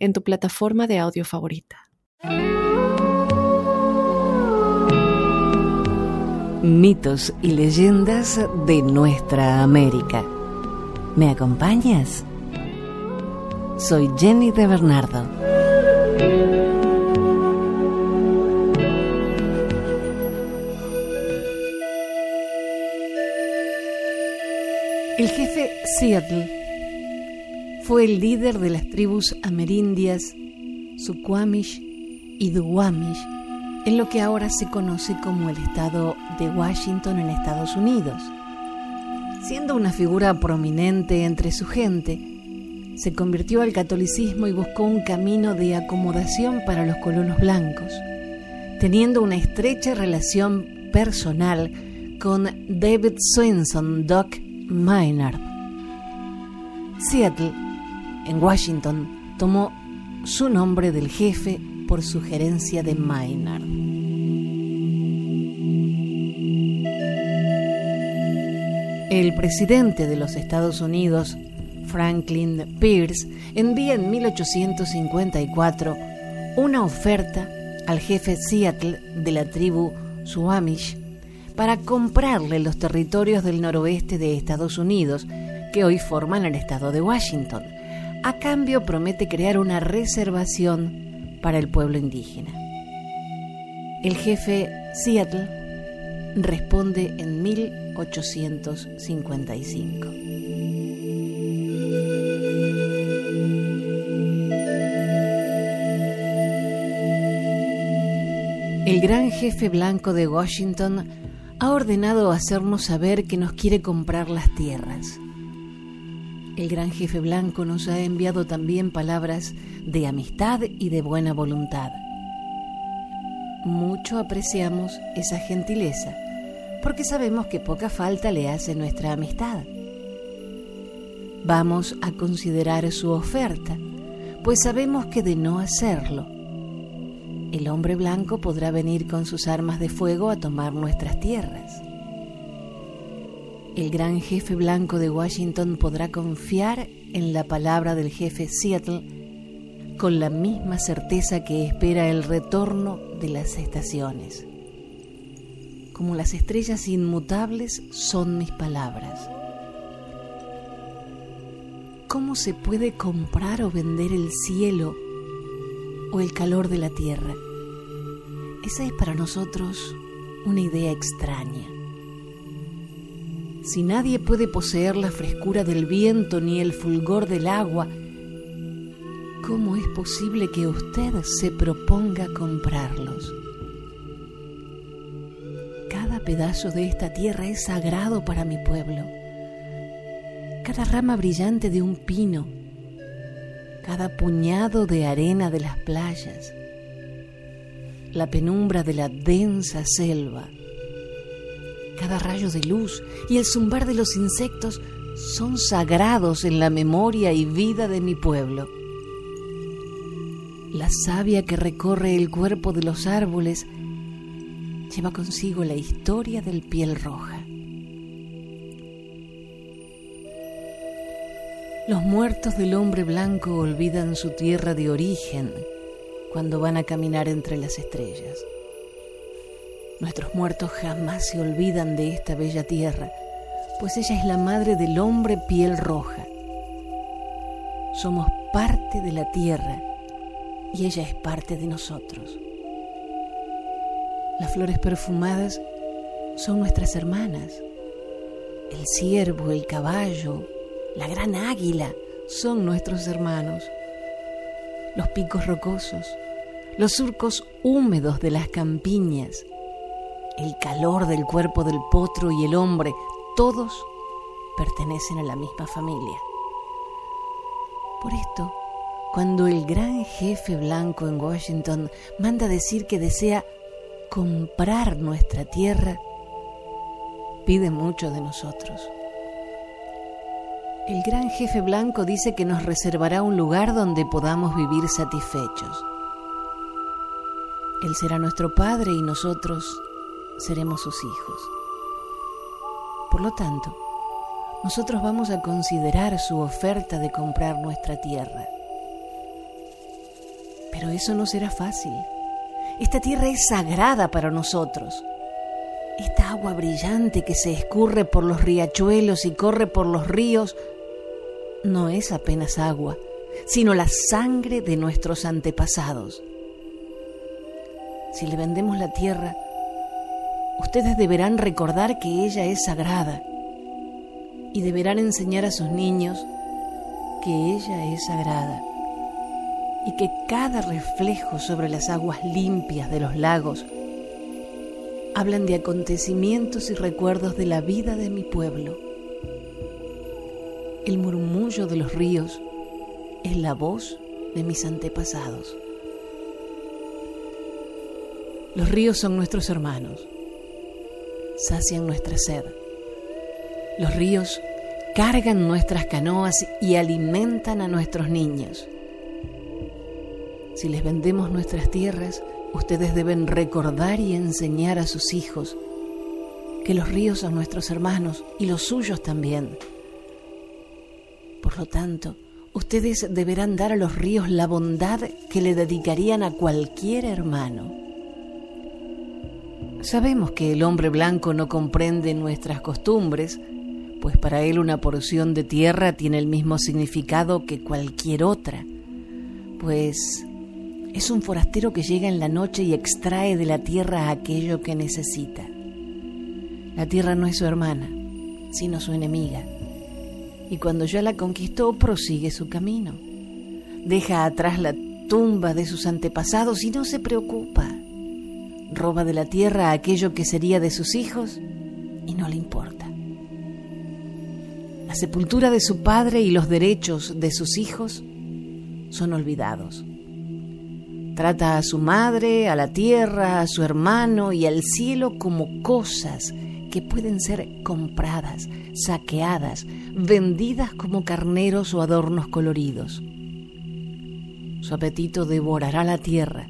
en tu plataforma de audio favorita. Mitos y leyendas de nuestra América. ¿Me acompañas? Soy Jenny de Bernardo. El jefe Seattle fue el líder de las tribus amerindias Suquamish y Duwamish en lo que ahora se conoce como el estado de Washington en Estados Unidos. Siendo una figura prominente entre su gente, se convirtió al catolicismo y buscó un camino de acomodación para los colonos blancos, teniendo una estrecha relación personal con David Swenson Doc Maynard. Seattle, en Washington, tomó su nombre del jefe por sugerencia de Maynard. El presidente de los Estados Unidos, Franklin Pierce, envía en 1854 una oferta al jefe Seattle de la tribu Suamish para comprarle los territorios del noroeste de Estados Unidos que hoy forman el estado de Washington. A cambio promete crear una reservación para el pueblo indígena. El jefe Seattle responde en 1855. El gran jefe blanco de Washington ha ordenado hacernos saber que nos quiere comprar las tierras. El gran jefe blanco nos ha enviado también palabras de amistad y de buena voluntad. Mucho apreciamos esa gentileza, porque sabemos que poca falta le hace nuestra amistad. Vamos a considerar su oferta, pues sabemos que de no hacerlo, el hombre blanco podrá venir con sus armas de fuego a tomar nuestras tierras el gran jefe blanco de Washington podrá confiar en la palabra del jefe Seattle con la misma certeza que espera el retorno de las estaciones. Como las estrellas inmutables son mis palabras. ¿Cómo se puede comprar o vender el cielo o el calor de la tierra? Esa es para nosotros una idea extraña. Si nadie puede poseer la frescura del viento ni el fulgor del agua, ¿cómo es posible que usted se proponga comprarlos? Cada pedazo de esta tierra es sagrado para mi pueblo. Cada rama brillante de un pino, cada puñado de arena de las playas, la penumbra de la densa selva, cada rayo de luz y el zumbar de los insectos son sagrados en la memoria y vida de mi pueblo. La savia que recorre el cuerpo de los árboles lleva consigo la historia del piel roja. Los muertos del hombre blanco olvidan su tierra de origen cuando van a caminar entre las estrellas. Nuestros muertos jamás se olvidan de esta bella tierra, pues ella es la madre del hombre piel roja. Somos parte de la tierra y ella es parte de nosotros. Las flores perfumadas son nuestras hermanas. El ciervo, el caballo, la gran águila son nuestros hermanos. Los picos rocosos, los surcos húmedos de las campiñas, el calor del cuerpo del potro y el hombre, todos pertenecen a la misma familia. Por esto, Cuando el gran jefe blanco en Washington manda decir que desea comprar nuestra tierra, pide mucho de nosotros. El gran jefe blanco dice que nos reservará un lugar donde podamos vivir satisfechos. Él será nuestro padre y nosotros seremos sus hijos. Por lo tanto, nosotros vamos a considerar su oferta de comprar nuestra tierra. Pero eso no será fácil. Esta tierra es sagrada para nosotros. Esta agua brillante que se escurre por los riachuelos y corre por los ríos no es apenas agua, sino la sangre de nuestros antepasados. Si le vendemos la tierra, ustedes deberán recordar que ella es sagrada y deberán enseñar a sus niños que ella es sagrada y que cada reflejo sobre las aguas limpias de los lagos hablan de acontecimientos y recuerdos de la vida de mi pueblo. El murmullo de los ríos es la voz de mis antepasados. Los ríos son nuestros hermanos, sacian nuestra sed. Los ríos cargan nuestras canoas y alimentan a nuestros niños. Si les vendemos nuestras tierras, ustedes deben recordar y enseñar a sus hijos que los ríos son nuestros hermanos y los suyos también. Por lo tanto, ustedes deberán dar a los ríos la bondad que le dedicarían a cualquier hermano. Sabemos que el hombre blanco no comprende nuestras costumbres, pues para él una porción de tierra tiene el mismo significado que cualquier otra, pues es un forastero que llega en la noche y extrae de la tierra aquello que necesita. La tierra no es su hermana, sino su enemiga, y cuando ya la conquistó prosigue su camino. Deja atrás la tumba de sus antepasados y no se preocupa roba de la tierra aquello que sería de sus hijos y no le importa. La sepultura de su padre y los derechos de sus hijos son olvidados. Trata a su madre, a la tierra, a su hermano y al cielo como cosas que pueden ser compradas, saqueadas, vendidas como carneros o adornos coloridos. Su apetito devorará la tierra,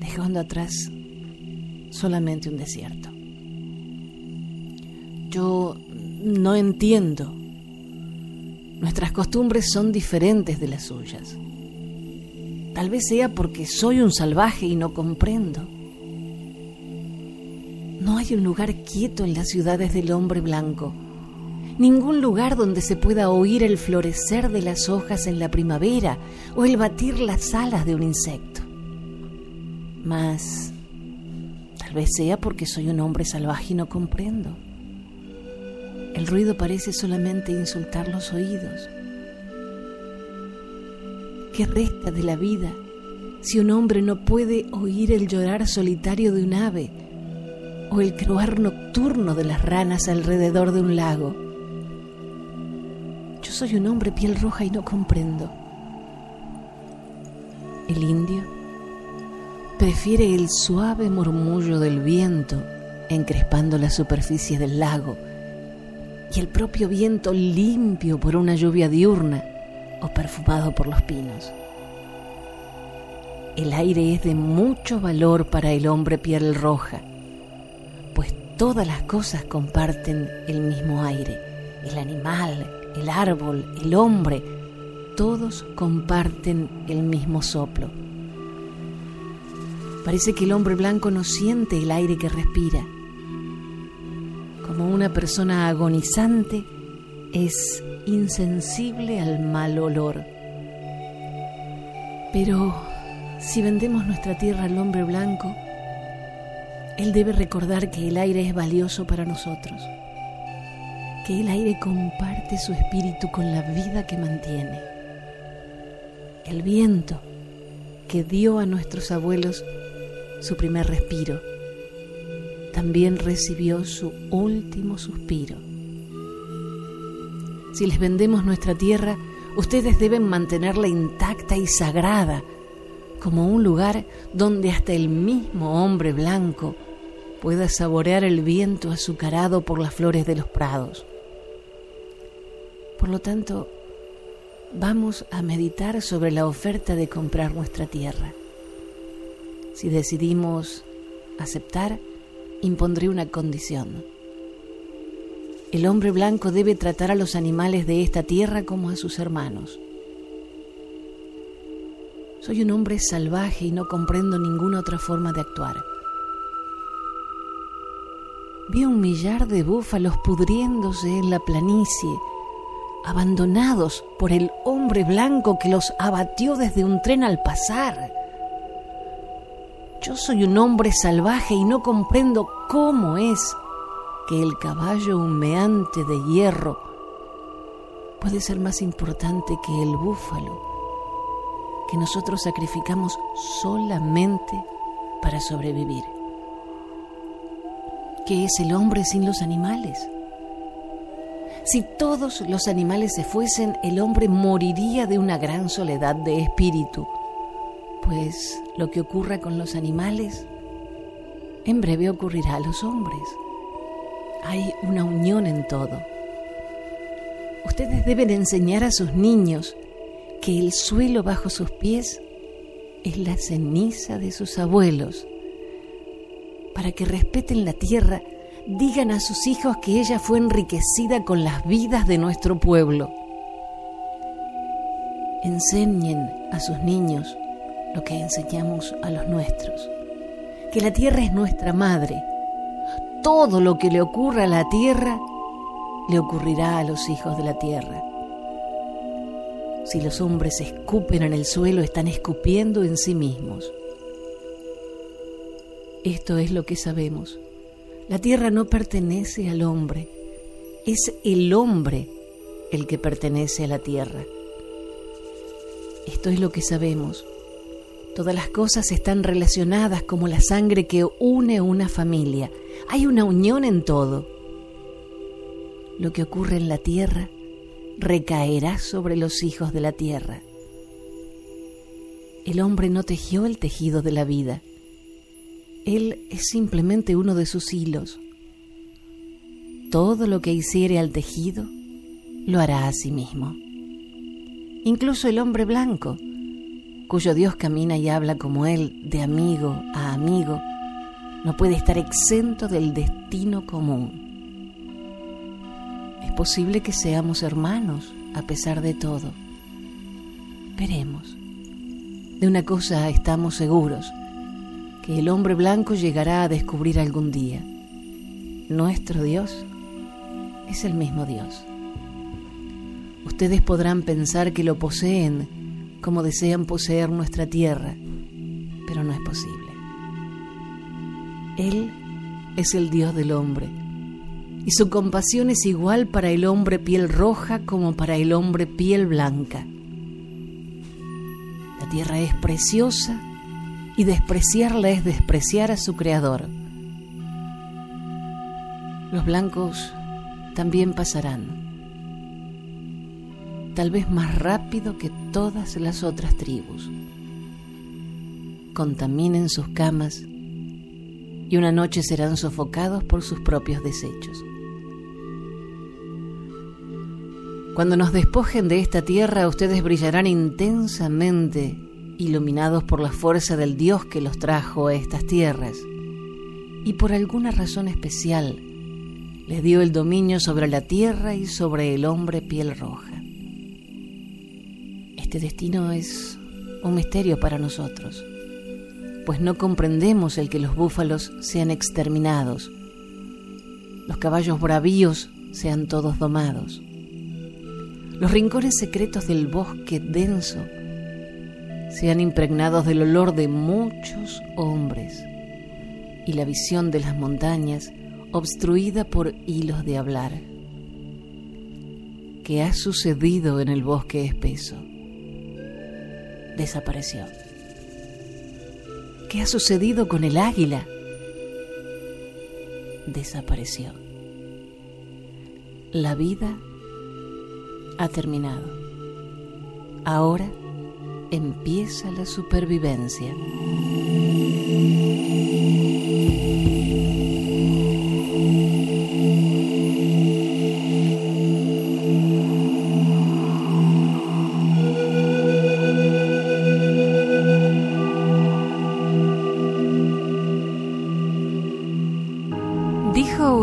dejando atrás solamente un desierto. Yo no entiendo. Nuestras costumbres son diferentes de las suyas. Tal vez sea porque soy un salvaje y no comprendo. No hay un lugar quieto en las ciudades del hombre blanco, ningún lugar donde se pueda oír el florecer de las hojas en la primavera o el batir las alas de un insecto. Mas Tal vez sea porque soy un hombre salvaje y no comprendo. El ruido parece solamente insultar los oídos. ¿Qué resta de la vida si un hombre no puede oír el llorar solitario de un ave o el croar nocturno de las ranas alrededor de un lago? Yo soy un hombre piel roja y no comprendo. El indio prefiere el suave murmullo del viento encrespando la superficie del lago y el propio viento limpio por una lluvia diurna o perfumado por los pinos. El aire es de mucho valor para el hombre piel roja, pues todas las cosas comparten el mismo aire. El animal, el árbol, el hombre, todos comparten el mismo soplo Parece que el hombre blanco no siente el aire que respira. Como una persona agonizante, es insensible al mal olor. Pero si vendemos nuestra tierra al hombre blanco, él debe recordar que el aire es valioso para nosotros, que el aire comparte su espíritu con la vida que mantiene. El viento que dio a nuestros abuelos su primer respiro, también recibió su último suspiro. Si les vendemos nuestra tierra, Ustedes deben mantenerla intacta y sagrada, como un lugar donde hasta el mismo hombre blanco pueda saborear el viento azucarado por las flores de los prados. Por lo tanto, vamos a meditar sobre la oferta de comprar nuestra tierra. Si decidimos aceptar, impondré una condición. El hombre blanco debe tratar a los animales de esta tierra como a sus hermanos. Soy un hombre salvaje y no comprendo ninguna otra forma de actuar. Vi un millar de búfalos pudriéndose en la planicie, abandonados por el hombre blanco que los abatió desde un tren al pasar. Yo soy un hombre salvaje y no comprendo cómo es que el caballo humeante de hierro puede ser más importante que el búfalo que nosotros sacrificamos solamente para sobrevivir. ¿Qué es el hombre sin los animales? Si todos los animales se fuesen, el hombre moriría de una gran soledad de espíritu, pues lo que ocurra con los animales en breve ocurrirá a los hombres hay una unión en todo. Ustedes deben enseñar a sus niños que el suelo bajo sus pies es la ceniza de sus abuelos. Para que respeten la tierra, digan a sus hijos que ella fue enriquecida con las vidas de nuestro pueblo. Enseñen a sus niños lo que enseñamos a los nuestros, que la tierra es nuestra madre todo lo que le ocurra a la tierra le ocurrirá a los hijos de la tierra. Si los hombres escupen en el suelo, están escupiendo en sí mismos. Esto es lo que sabemos. La tierra no pertenece al hombre, es el hombre el que pertenece a la tierra. Esto es lo que sabemos. Todas las cosas están relacionadas como la sangre que une una familia. Hay una unión en todo. Lo que ocurre en la tierra recaerá sobre los hijos de la tierra. El hombre no tejió el tejido de la vida. Él es simplemente uno de sus hilos. Todo lo que hiciere al tejido lo hará a sí mismo. Incluso el hombre blanco, cuyo Dios camina y habla como Él, de amigo a amigo, no puede estar exento del destino común. Es posible que seamos hermanos a pesar de todo. Veremos. De una cosa estamos seguros, que el hombre blanco llegará a descubrir algún día. Nuestro Dios es el mismo Dios. Ustedes podrán pensar que lo poseen como desean poseer nuestra tierra, pero no es posible. Él es el Dios del hombre, y su compasión es igual para el hombre piel roja como para el hombre piel blanca. La tierra es preciosa y despreciarla es despreciar a su creador. Los blancos también pasarán tal vez más rápido que todas las otras tribus. Contaminen sus camas y una noche serán sofocados por sus propios desechos. Cuando nos despojen de esta tierra, ustedes brillarán intensamente, iluminados por la fuerza del Dios que los trajo a estas tierras, y por alguna razón especial les dio el dominio sobre la tierra y sobre el hombre piel roja. Este destino es un misterio para nosotros, pues no comprendemos el que los búfalos sean exterminados, los caballos bravíos sean todos domados, los rincones secretos del bosque denso sean impregnados del olor de muchos hombres y la visión de las montañas obstruida por hilos de hablar. ¿Qué ha sucedido en el bosque espeso? Desapareció. ¿Qué ha sucedido con el águila? Desapareció. La vida ha terminado. Ahora empieza la supervivencia.